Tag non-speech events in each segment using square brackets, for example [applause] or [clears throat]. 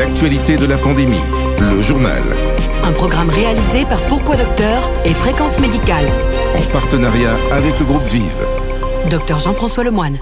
l'actualité de la pandémie, le journal. Un programme réalisé par Pourquoi Docteur et Fréquence Médicale. En partenariat avec le groupe Vive. Docteur Jean-François Lemoine.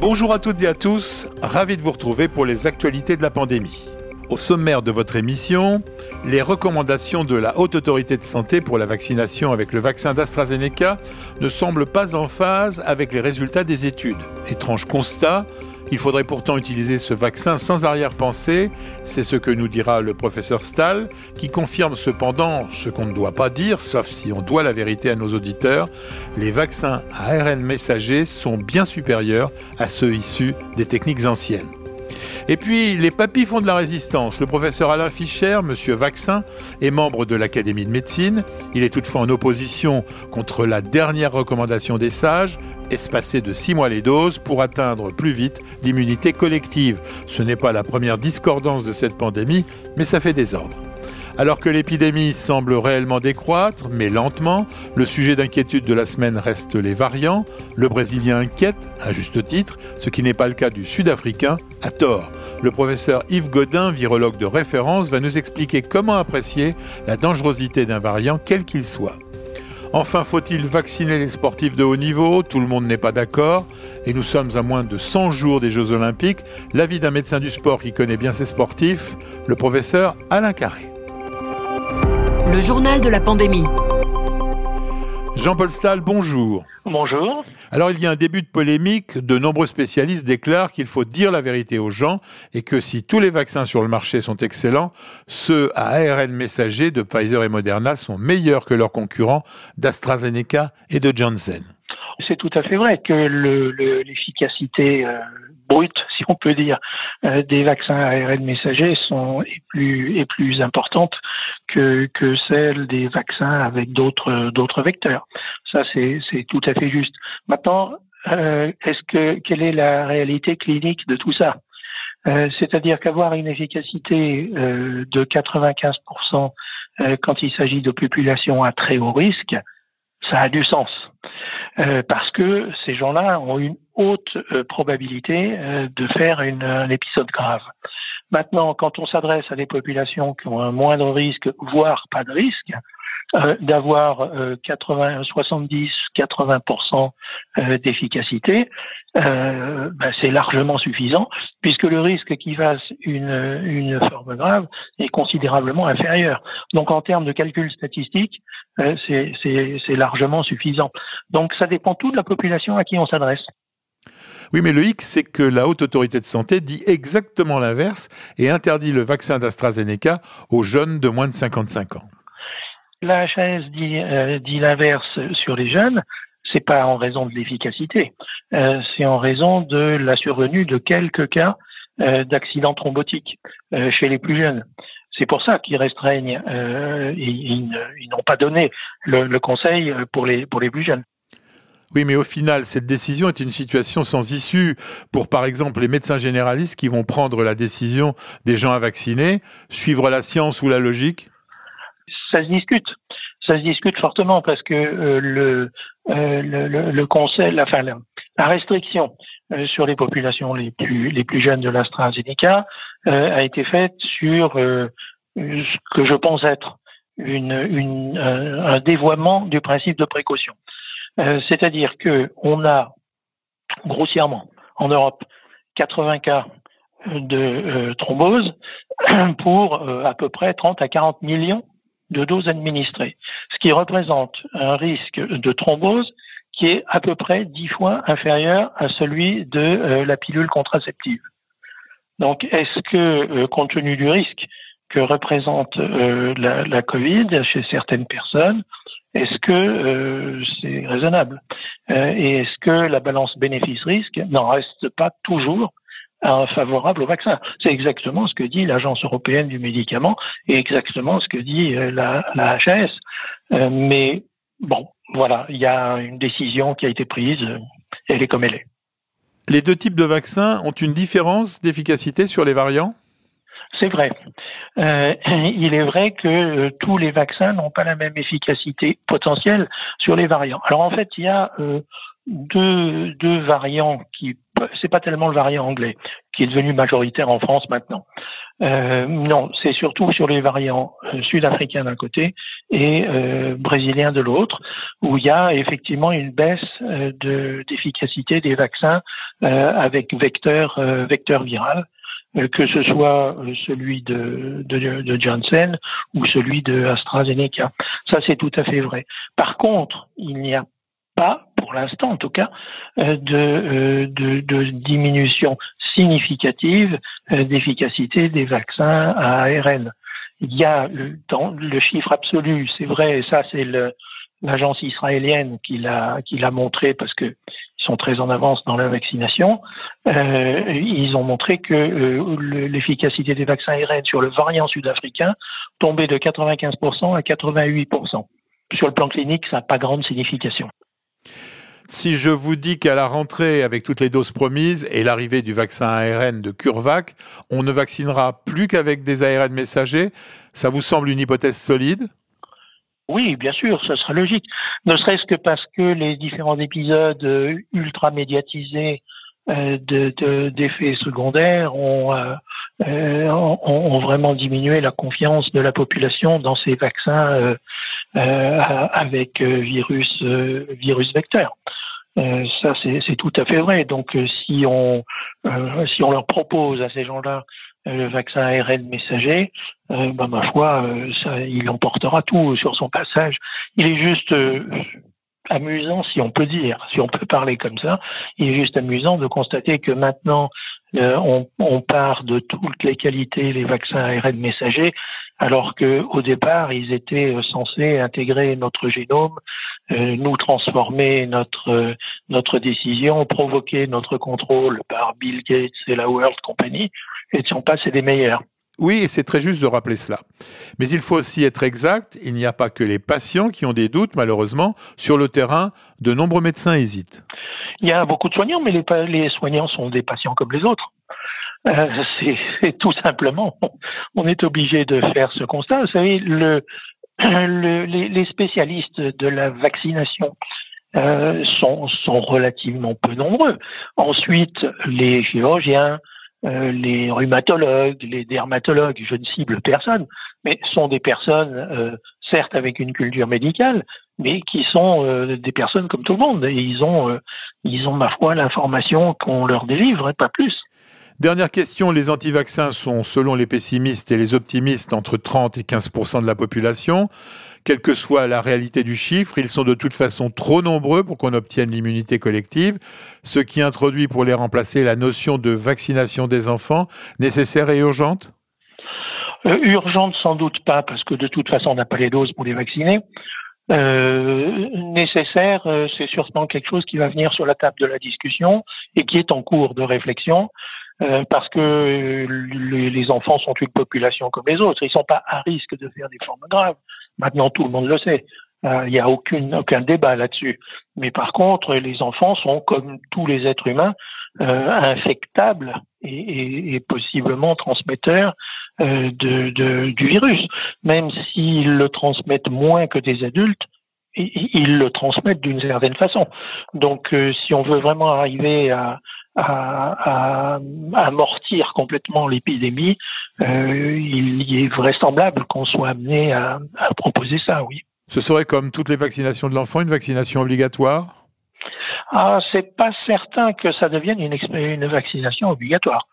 Bonjour à toutes et à tous, ravi de vous retrouver pour les actualités de la pandémie. Au sommaire de votre émission, les recommandations de la Haute Autorité de Santé pour la vaccination avec le vaccin d'AstraZeneca ne semblent pas en phase avec les résultats des études. Étrange constat, il faudrait pourtant utiliser ce vaccin sans arrière-pensée, c'est ce que nous dira le professeur Stahl, qui confirme cependant ce qu'on ne doit pas dire, sauf si on doit la vérité à nos auditeurs, les vaccins à ARN messager sont bien supérieurs à ceux issus des techniques anciennes. Et puis, les papis font de la résistance. Le professeur Alain Fischer, monsieur Vaccin, est membre de l'Académie de médecine. Il est toutefois en opposition contre la dernière recommandation des sages, espacer de six mois les doses pour atteindre plus vite l'immunité collective. Ce n'est pas la première discordance de cette pandémie, mais ça fait désordre. Alors que l'épidémie semble réellement décroître, mais lentement, le sujet d'inquiétude de la semaine reste les variants. Le Brésilien inquiète, à juste titre, ce qui n'est pas le cas du Sud-Africain, à tort. Le professeur Yves Godin, virologue de référence, va nous expliquer comment apprécier la dangerosité d'un variant, quel qu'il soit. Enfin, faut-il vacciner les sportifs de haut niveau? Tout le monde n'est pas d'accord. Et nous sommes à moins de 100 jours des Jeux Olympiques. L'avis d'un médecin du sport qui connaît bien ses sportifs, le professeur Alain Carré. Le journal de la pandémie. Jean-Paul Stahl, bonjour. Bonjour. Alors il y a un début de polémique, de nombreux spécialistes déclarent qu'il faut dire la vérité aux gens et que si tous les vaccins sur le marché sont excellents, ceux à ARN messager de Pfizer et Moderna sont meilleurs que leurs concurrents d'AstraZeneca et de Johnson. C'est tout à fait vrai que l'efficacité euh, brute, si on peut dire, euh, des vaccins ARN messagers sont est plus est plus importante que que celle des vaccins avec d'autres vecteurs. Ça c'est tout à fait juste. Maintenant, euh, quelle est la réalité clinique de tout ça? Euh, C'est-à-dire qu'avoir une efficacité de 95% quand il s'agit de populations à très haut risque, ça a du sens. Euh, parce que ces gens-là ont une haute euh, probabilité euh, de faire un épisode grave. Maintenant, quand on s'adresse à des populations qui ont un moindre risque, voire pas de risque, euh, d'avoir 80, 70, 80% d'efficacité, euh, ben c'est largement suffisant, puisque le risque qu'il fasse une, une forme grave est considérablement inférieur. Donc en termes de calcul statistique, euh, c'est largement suffisant. Donc ça dépend tout de la population à qui on s'adresse. Oui, mais le hic, c'est que la Haute Autorité de Santé dit exactement l'inverse et interdit le vaccin d'AstraZeneca aux jeunes de moins de 55 ans. La HAS dit, euh, dit l'inverse sur les jeunes, c'est pas en raison de l'efficacité, euh, c'est en raison de la survenue de quelques cas euh, d'accidents thrombotiques chez les plus jeunes. C'est pour ça qu'ils restreignent et ils, n'ont pas donné le, conseil pour les plus jeunes. Oui, mais au final, cette décision est une situation sans issue pour, par exemple, les médecins généralistes qui vont prendre la décision des gens à vacciner, suivre la science ou la logique Ça se discute ça se discute fortement parce que euh, le, euh, le, conseil, enfin la, la restriction euh, sur les populations les plus jeunes de l'AstraZeneca a été faite sur ce que je pense être un dévoiement du principe de précaution. C'est-à-dire que on a grossièrement en Europe 80 cas de thrombose [clears throat] pour à peu près 30 à 40 millions de doses administrées, ce qui représente un risque de thrombose qui est à peu près dix fois inférieur à celui de euh, la pilule contraceptive. Donc, est-ce que, euh, compte tenu du risque que représente euh, la, la, Covid chez certaines personnes, est-ce que c'est raisonnable? Et est-ce que la balance bénéfice-risque n'en reste pas toujours favorable au vaccin. C'est exactement ce que dit l'Agence européenne du médicament et exactement ce que dit euh, la, la HAS. Euh, mais bon, voilà, il y a une décision qui a été prise, elle est comme elle est. Les deux types de vaccins ont une différence d'efficacité sur les variants? C'est vrai. Euh, [clears throat] il est vrai que euh, tous les vaccins n'ont pas la même efficacité potentielle sur les variants. Alors en fait, il y a euh, deux, deux variants qui c'est pas tellement le variant anglais qui est devenu majoritaire en France maintenant. Euh, non, c'est surtout sur les variants euh, sud-africains d'un côté et euh, brésiliens de l'autre, où il y a effectivement une baisse de, d'efficacité des vaccins avec vecteur, vecteur viral, que ce soit celui de, de, de Janssen ou celui de AstraZeneca. Ça, c'est tout à fait vrai. Par contre, il n'y a pas, pour l'instant en tout cas, euh, euh, de, diminution significative euh, d'efficacité des vaccins à ARN. Il y a le, dans le chiffre absolu, c'est vrai, ça c'est l'agence israélienne qui l'a qui l'a montré parce que ils sont très en avance dans la vaccination. ils ont montré que l'efficacité des vaccins ARN sur le variant sud-africain tombait de 95% à 88%. Sur le plan clinique, ça n'a pas grande signification. Si je vous dis qu'à la rentrée, avec toutes les doses promises et l'arrivée du vaccin ARN de CureVac, on ne vaccinera plus qu'avec des ARN messagers, ça vous semble une hypothèse solide? Oui, bien sûr, ce sera logique. Ne serait-ce que parce que les différents épisodes euh, ultra médiatisés euh, d'effets secondaires euh, ont, ont, vraiment diminué la confiance de la population dans ces vaccins avec virus, virus vecteur. Euh, ça, c'est tout à fait vrai. Donc, euh, si on euh, si on leur propose à ces gens-là le vaccin ARN messager, bah, ma foi, ça, il emportera tout sur son passage. Il est juste amusant, si on peut dire, si on peut parler comme ça, il est juste amusant de constater que maintenant, on, on, part de toutes les qualités les vaccins ARN messagers, alors que au départ, ils étaient censés intégrer notre génome, euh, nous transformer notre euh, notre décision, provoquer notre contrôle par Bill Gates et la World Company, et ne sont pas c'est des meilleurs. Oui, et c'est très juste de rappeler cela. Mais il faut aussi être exact, il n'y a pas que les patients qui ont des doutes, malheureusement. Sur le terrain, de nombreux médecins hésitent. Il y a beaucoup de soignants, mais les, soignants sont des patients comme les autres. Euh, c'est tout simplement, on est obligé de faire ce constat. Vous savez, le, le, les, spécialistes de la vaccination euh, sont, relativement peu nombreux. Ensuite, les chirurgiens, euh, les rhumatologues, les dermatologues, je ne cible personne, mais sont des personnes, euh, certes avec une culture médicale, mais qui sont euh, des personnes comme tout le monde. Et ils ont, ils ont ma foi l'information qu'on leur délivre, et pas plus. Dernière question, les anti-vaccins sont, selon les pessimistes et les optimistes, entre 30 et 15% de la population. Quelle que soit la réalité du chiffre, ils sont de toute façon trop nombreux pour qu'on obtienne l'immunité collective, ce qui introduit pour les remplacer la notion de vaccination des enfants nécessaire et urgente? Euh, Urgente sans doute pas, parce que de toute façon on n'a pas les doses pour les vacciner. Euh, nécessaire, euh, c'est sûrement quelque chose qui va venir sur la table de la discussion et qui est en cours de réflexion. Euh, parce que les enfants sont une population comme les autres. Ils ne sont pas à risque de faire des formes graves. Maintenant, tout le monde le sait. Euh, il n'y a aucune, aucun débat là-dessus. Mais par contre, les enfants sont, comme tous les êtres humains, euh, infectables et, et, possiblement transmetteurs de, de, du virus. Même s'ils le transmettent moins que des adultes, ils le transmettent d'une certaine façon. Donc, si on veut vraiment arriver à, à, amortir complètement l'épidémie, euh, il est vraisemblable qu'on soit amené à, à proposer ça, oui. Ce serait comme toutes les vaccinations de l'enfant, une vaccination obligatoire? Ah, c'est pas certain que ça devienne une, vaccination obligatoire.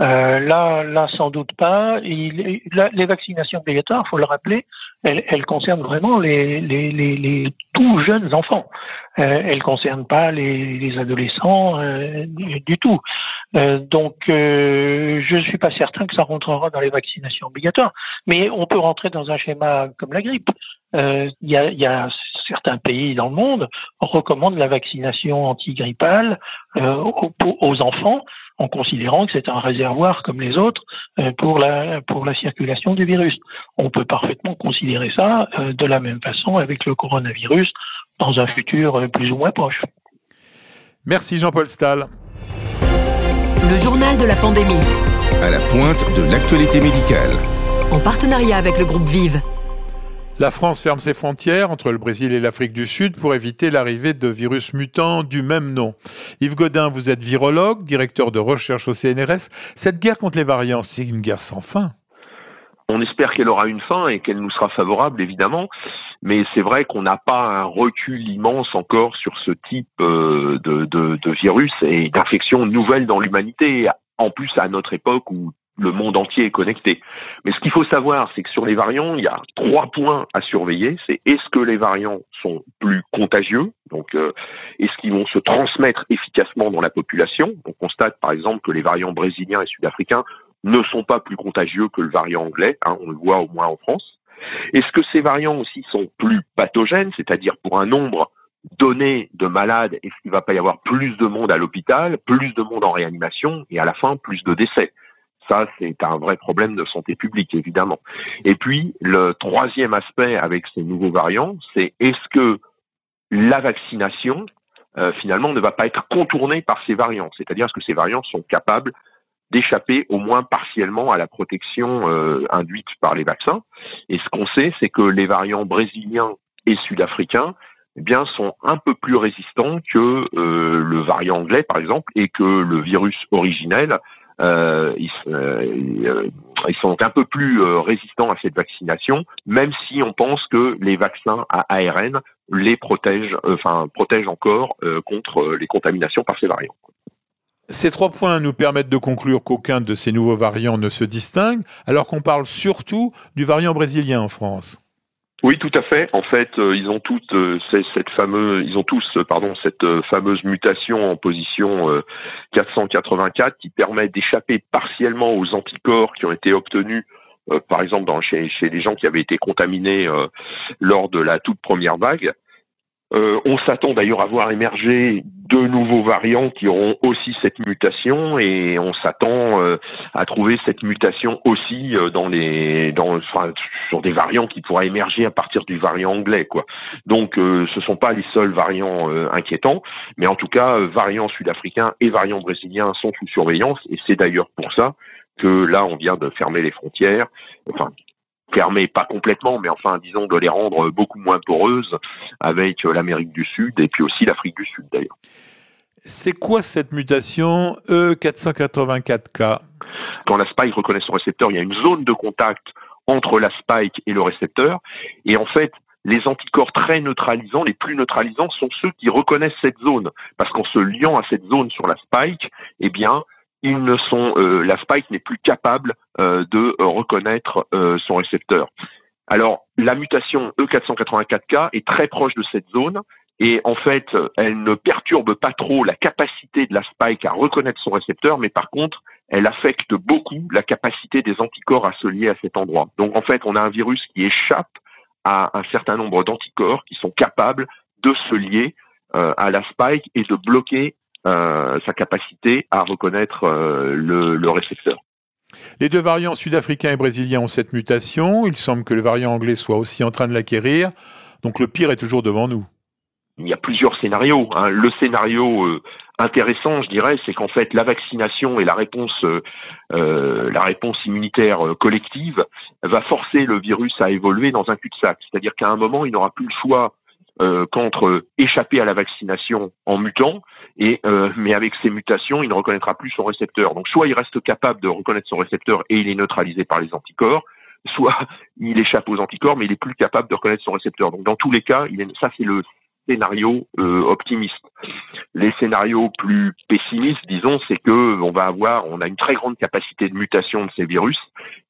Euh, là, là, sans doute pas. Les vaccinations obligatoires, faut le rappeler, elles, concernent vraiment les, les, tout jeunes enfants. Euh, elles concernent pas les, les adolescents euh, du, tout. Euh, donc, je suis pas certain que ça rentrera dans les vaccinations obligatoires. Mais on peut rentrer dans un schéma comme la grippe. Il y, a, certains pays dans le monde recommandent la vaccination antigrippale euh, aux, aux, enfants en considérant que c'est un réservoir comme les autres euh, pour la pour la circulation du virus. On peut parfaitement considérer ça euh, de la même façon avec le coronavirus dans un futur euh, plus ou moins proche. Merci Jean-Paul Stahl. Le journal de la pandémie. À la pointe de l'actualité médicale. En partenariat avec le groupe Vive. La France ferme ses frontières entre le Brésil et l'Afrique du Sud pour éviter l'arrivée de virus mutants du même nom. Yves Godin, vous êtes virologue, directeur de recherche au CNRS. Cette guerre contre les variants, c'est une guerre sans fin. On espère qu'elle aura une fin et qu'elle nous sera favorable, évidemment. Mais c'est vrai qu'on n'a pas un recul immense encore sur ce type euh, de, de virus et d'infections nouvelles dans l'humanité. En plus, à notre époque où le monde entier est connecté. Mais ce qu'il faut savoir, c'est que sur les variants, il y a trois points à surveiller. C'est est-ce que les variants sont plus contagieux Donc, euh, est-ce qu'ils vont se transmettre efficacement dans la population? On constate par exemple que les variants brésiliens et sud-africains ne sont pas plus contagieux que le variant anglais. Hein, on le voit au moins en France. Est-ce que ces variants aussi sont plus pathogènes, c'est-à-dire pour un nombre donné de malades, est-ce qu'il va pas y avoir plus de monde à l'hôpital, plus de monde en réanimation et à la fin plus de décès? Ça, c'est un vrai problème de santé publique, évidemment. Et puis, le troisième aspect avec ces nouveaux variants, c'est est-ce que la vaccination, euh, finalement, ne va pas être contournée par ces variants? C'est-à-dire, est-ce que ces variants sont capables d'échapper au moins partiellement à la protection euh, induite par les vaccins? Et ce qu'on sait, c'est que les variants brésiliens et sud-africains eh bien, sont un peu plus résistants que euh, le variant anglais, par exemple, et que le virus originel euh, euh, ils, sont un peu plus euh, résistants à cette vaccination, même si on pense que les vaccins à ARN les protègent, enfin protègent encore contre les contaminations par ces variants. Ces trois points nous permettent de conclure qu'aucun de ces nouveaux variants ne se distingue, alors qu'on parle surtout du variant brésilien en France. Oui, tout à fait. En fait, euh, ils ont toutes euh, cette fameuse, ils ont tous, euh, pardon, cette fameuse mutation en position 484 qui permet d'échapper partiellement aux anticorps qui ont été obtenus, par exemple, chez les gens qui avaient été contaminés lors de la toute première vague. Euh, on s'attend d'ailleurs à voir émerger de nouveaux variants qui auront aussi cette mutation et on s'attend euh, à trouver cette mutation aussi euh, dans les dans sur des variants qui pourraient émerger à partir du variant anglais. Donc ce sont pas les seuls variants inquiétants, mais en tout cas variants sud-africains et variants brésiliens sont sous surveillance et c'est d'ailleurs pour ça que là on vient de fermer les frontières, fermer, pas complètement, mais enfin, disons, de les rendre beaucoup moins poreuses avec l'Amérique du Sud et puis aussi l'Afrique du Sud d'ailleurs. C'est quoi cette mutation E484K Quand la spike reconnaît son récepteur, il y a une zone de contact entre la spike et le récepteur. Et en fait, les anticorps très neutralisants, les plus neutralisants, sont ceux qui reconnaissent cette zone. Parce qu'en se liant à cette zone sur la spike, eh bien, ils ne sont, euh, la spike n'est plus capable euh, de euh, reconnaître son récepteur. Alors, la mutation E484K est très proche de cette zone et en fait, elle ne perturbe pas trop la capacité de la spike à reconnaître son récepteur, mais par contre, elle affecte beaucoup la capacité des anticorps à se lier à cet endroit. Donc en fait, on a un virus qui échappe à un certain nombre d'anticorps qui sont capables de se lier à la spike et de bloquer euh, sa capacité à reconnaître euh, le, récepteur. Les deux variants sud-africains et brésiliens ont cette mutation. Il semble que le variant anglais soit aussi en train de l'acquérir. Donc le pire est toujours devant nous. Il y a plusieurs scénarios. Hein. Le scénario euh, intéressant, je dirais, c'est qu'en fait la vaccination et la réponse, la réponse immunitaire collective va forcer le virus à évoluer dans un cul-de-sac. C'est-à-dire qu'à un moment, il n'aura plus le choix euh, qu'entre échapper à la vaccination en mutant, et euh, mais avec ces mutations, il ne reconnaîtra plus son récepteur. Donc soit il reste capable de reconnaître son récepteur et il est neutralisé par les anticorps, [laughs] soit il échappe aux anticorps, mais il est plus capable de reconnaître son récepteur. Donc dans tous les cas, il est, ça c'est le scénario euh, optimiste. Les scénarios plus pessimistes, disons, c'est que on va avoir, on a une très grande capacité de mutation de ces virus,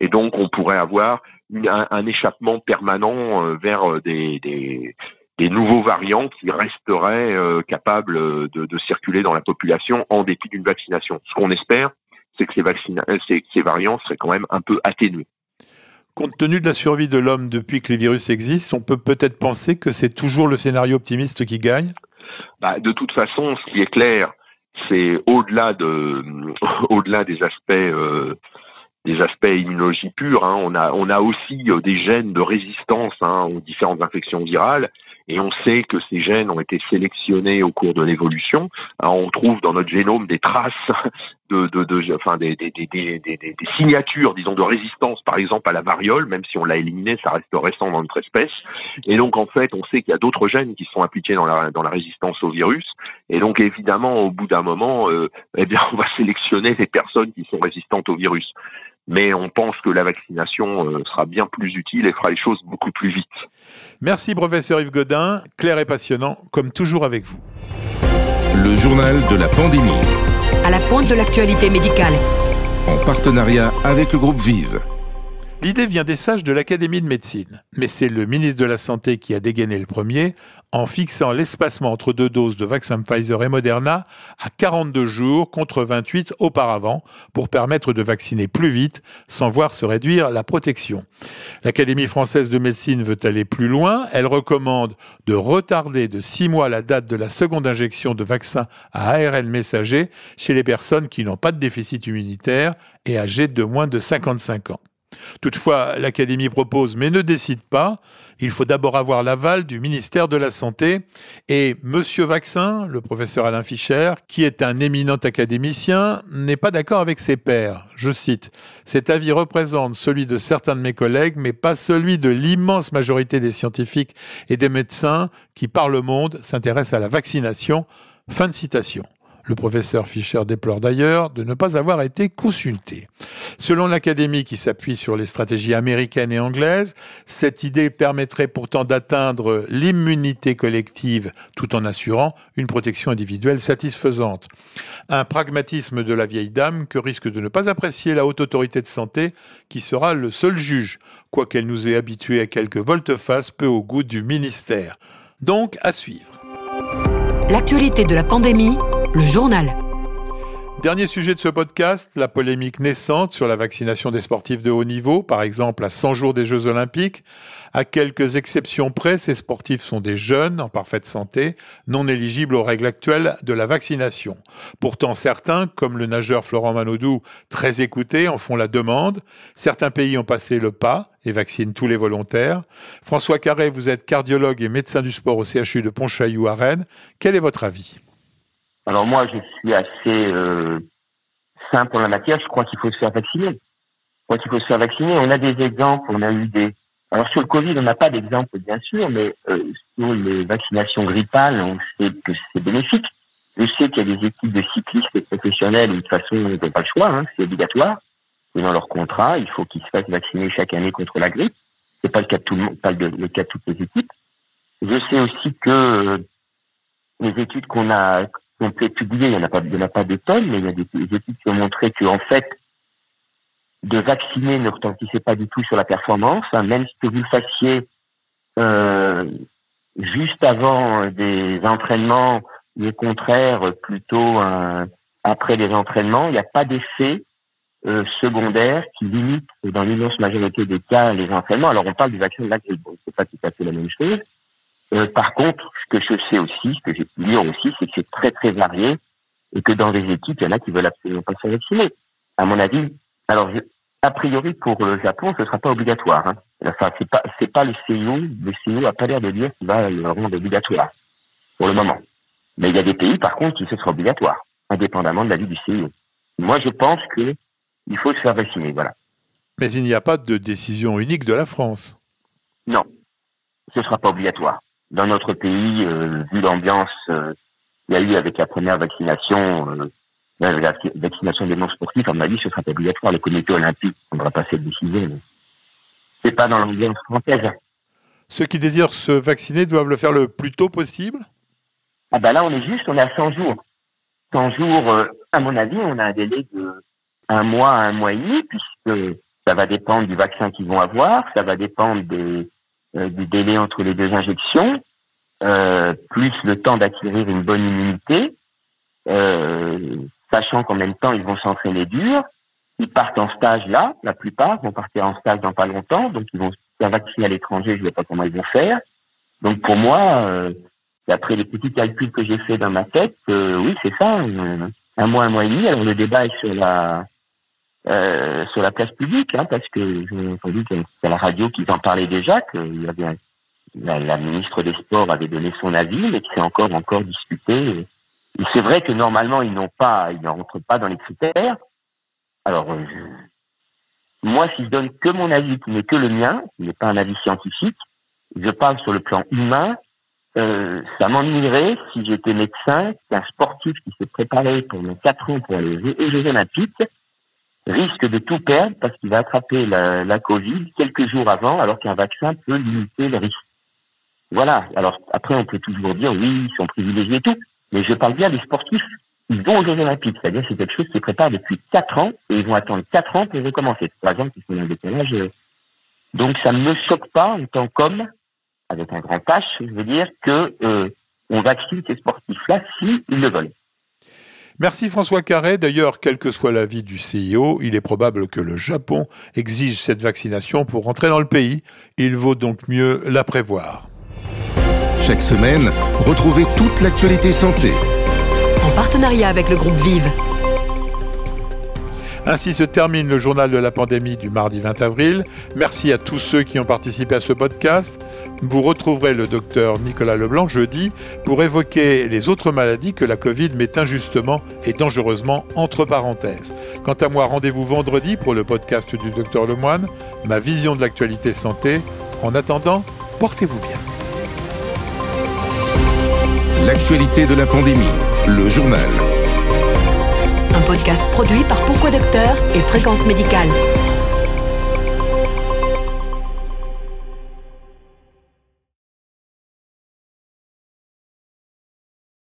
et donc on pourrait avoir un, un, échappement permanent euh, vers des, des, des nouveaux variants qui resteraient euh, capables euh, de, circuler dans la population en dépit d'une vaccination. Ce qu'on espère, c'est que ces, euh, ces variants seraient quand même un peu atténués. Compte tenu de la survie de l'homme depuis que les virus existent, on peut peut-être penser que c'est toujours le scénario optimiste qui gagne? Bah, De toute façon, ce qui est clair, c'est au-delà de, [laughs] au-delà des aspects des aspects immunologie pure. Hein. On, a, on a aussi des gènes de résistance hein, aux différentes infections virales. Et on sait que ces gènes ont été sélectionnés au cours de l'évolution. On trouve dans notre génome des traces de, de, de enfin des, des, des, des, signatures, disons, de résistance, par exemple à la variole, même si on l'a éliminé, ça reste récent dans notre espèce. Et donc en fait, on sait qu'il y a d'autres gènes qui sont impliqués dans la, dans la résistance au virus. Et donc évidemment, au bout d'un moment, euh, eh bien, [laughs] on va sélectionner les personnes qui sont résistantes au virus mais on pense que la vaccination euh, sera bien plus utile et fera les choses beaucoup plus vite. Merci professeur Yves Godin, clair et passionnant, comme toujours avec vous. Le journal de la pandémie. À la pointe de l'actualité médicale. En partenariat avec le groupe Vive. L'idée vient des sages de l'Académie de médecine, mais c'est le ministre de la Santé qui a dégainé le premier en fixant l'espacement entre deux doses de vaccin Pfizer et Moderna à 42 jours contre 28 auparavant pour permettre de vacciner plus vite sans voir se réduire la protection. L'Académie française de médecine veut aller plus loin. Elle recommande de retarder de 6 mois la date de la seconde injection de vaccin à ARN messager chez les personnes qui n'ont pas de déficit immunitaire et âgées de moins de 55 ans. Toutefois, l'Académie propose, mais ne décide pas. Il faut d'abord avoir l'aval du ministère de la Santé. Et Monsieur Vaccin, le professeur Alain Fischer, qui est un éminent académicien, n'est pas d'accord avec ses pairs. Je cite, Cet avis représente celui de certains de mes collègues, mais pas celui de l'immense majorité des scientifiques et des médecins qui, par le monde, s'intéressent à la vaccination. Fin de citation. Le professeur Fischer déplore d'ailleurs de ne pas avoir été consulté. Selon l'Académie qui s'appuie sur les stratégies américaines et anglaises, cette idée permettrait pourtant d'atteindre l'immunité collective tout en assurant une protection individuelle satisfaisante. Un pragmatisme de la vieille dame que risque de ne pas apprécier la haute autorité de santé qui sera le seul juge, quoiqu'elle nous ait habitués à quelques volte-face peu au goût du ministère. Donc à suivre. L'actualité de la pandémie le journal. Dernier sujet de ce podcast, la polémique naissante sur la vaccination des sportifs de haut niveau, par exemple à 100 jours des Jeux Olympiques. À quelques exceptions près, ces sportifs sont des jeunes en parfaite santé, non éligibles aux règles actuelles de la vaccination. Pourtant, certains, comme le nageur Florent Manodou, très écouté, en font la demande. Certains pays ont passé le pas et vaccinent tous les volontaires. François Carré, vous êtes cardiologue et médecin du sport au CHU de Pontchaillou à Rennes. Quel est votre avis? Alors moi, je suis assez euh, simple en la matière. Je crois qu'il faut se faire vacciner. Je crois qu'il faut se faire vacciner. On a des exemples. On a eu des. Alors sur le Covid, on n'a pas d'exemple, bien sûr, mais euh, sur les vaccinations grippales, on sait que c'est bénéfique. Je sais qu'il y a des équipes de cyclistes professionnels, de toute façon, ils n'ont pas le choix, hein, c'est obligatoire. Et dans leur contrat, il faut qu'ils se fassent vacciner chaque année contre la grippe. C'est pas le cas de tout le monde, pas le, cas de toutes les équipes. Je sais aussi que euh, les études qu'on a ont été publiées, il n'y en a pas, il pas de tonnes, mais il y a des, études qui ont montré que, en fait, de vacciner ne retentissait pas du tout sur la performance, hein, même si vous le fassiez euh, juste avant des entraînements, ou au contraire, plutôt euh, après les entraînements, il n'y a pas d'effet euh, secondaire qui limite, dans l'immense majorité des cas, les entraînements. Alors, on parle du vaccin de la grippe, bon, c'est pas tout à fait la même chose, euh, par contre, ce que je sais aussi, ce que j'ai pu lire aussi, c'est que c'est très très varié et que dans les équipes, il y en a qui veulent absolument pas se vacciner. À mon avis, alors a priori pour le Japon, ce sera pas obligatoire. Hein. Enfin, c'est pas c'est pas le CIO, le CIO a pas l'air de dire qu'il va le rendre obligatoire pour le moment. Mais il y a des pays, par contre, qui ce sera obligatoire, indépendamment de l'avis du CIO. Moi, je pense que il faut se faire vacciner, voilà. Mais il n'y a pas de décision unique de la France. Non, ce sera pas obligatoire dans notre pays, euh, vu l'ambiance euh, qu'il y a eu avec la première vaccination, euh, la vaccination des non-sportifs, à mon avis, ce sera obligatoire. Le comité olympique ne prendra pas cette décision. C'est pas dans l'ambiance française. Ceux qui désirent se vacciner doivent le faire le plus tôt possible? Ah ben là, on est juste, on est à 100 jours. 100 jours, à mon avis, on a un délai de un mois à un mois et demi, puisque ça va dépendre du vaccin qu'ils vont avoir, ça va dépendre des, du délai entre les deux injections, euh, plus le temps d'acquérir une bonne immunité, euh, sachant qu'en même temps, ils vont s'entraîner dur. Ils partent en stage là, la plupart vont partir en stage dans pas longtemps, donc ils vont se vacciner à l'étranger, je ne sais pas comment ils vont faire. Donc pour moi, d'après les petits calculs que j'ai fait dans ma tête, oui, c'est ça, un mois, un mois et demi. Alors le débat est sur la euh, sur la place publique, hein, parce que j'ai entendu a la radio qui en parlait déjà, qu'il la, ministre des Sports avait donné son avis, mais que c'est encore encore discuté. Et c'est vrai que normalement ils n'ont pas, ils ne rentrent pas dans les critères. Alors euh, moi, si je donne que mon avis, qui n'est que le mien, qui n'est pas un avis scientifique, je parle sur le plan humain. Euh, ça m'ennuierait si j'étais médecin qu'un sportif qui s'est préparé pendant quatre ans pour aux Jeux Olympiques risque de tout perdre parce qu'il va attraper la, la Covid quelques jours avant, alors qu'un vaccin peut limiter le risque. Voilà. Alors après, on peut toujours dire oui, ils sont privilégiés et tout, mais je parle bien des sportifs. Ils vont aux Jeux Olympiques, c'est-à-dire c'est quelque chose qui prépare depuis quatre ans et ils vont attendre quatre ans pour recommencer. Par exemple, ils sont un décalage. Euh. Donc ça ne me choque pas en tant qu'homme, avec un grand H, je veux dire, que euh, on vaccine ces sportifs-là s'ils le veulent. Merci François Carré. D'ailleurs, quel que soit l'avis du CIO, il est probable que le Japon exige cette vaccination pour rentrer dans le pays. Il vaut donc mieux la prévoir. Chaque semaine, retrouvez toute l'actualité santé. En partenariat avec le groupe Vive. Ainsi se termine le journal de la pandémie du mardi 20 avril. Merci à tous ceux qui ont participé à ce podcast. Vous retrouverez le docteur Nicolas Leblanc jeudi pour évoquer les autres maladies que la Covid met injustement et dangereusement entre parenthèses. Quant à moi, rendez-vous vendredi pour le podcast du docteur Lemoine, ma vision de l'actualité santé. En attendant, portez-vous bien. L'actualité de la pandémie, le journal podcast produit par Pourquoi Docteur et Fréquence Médicale.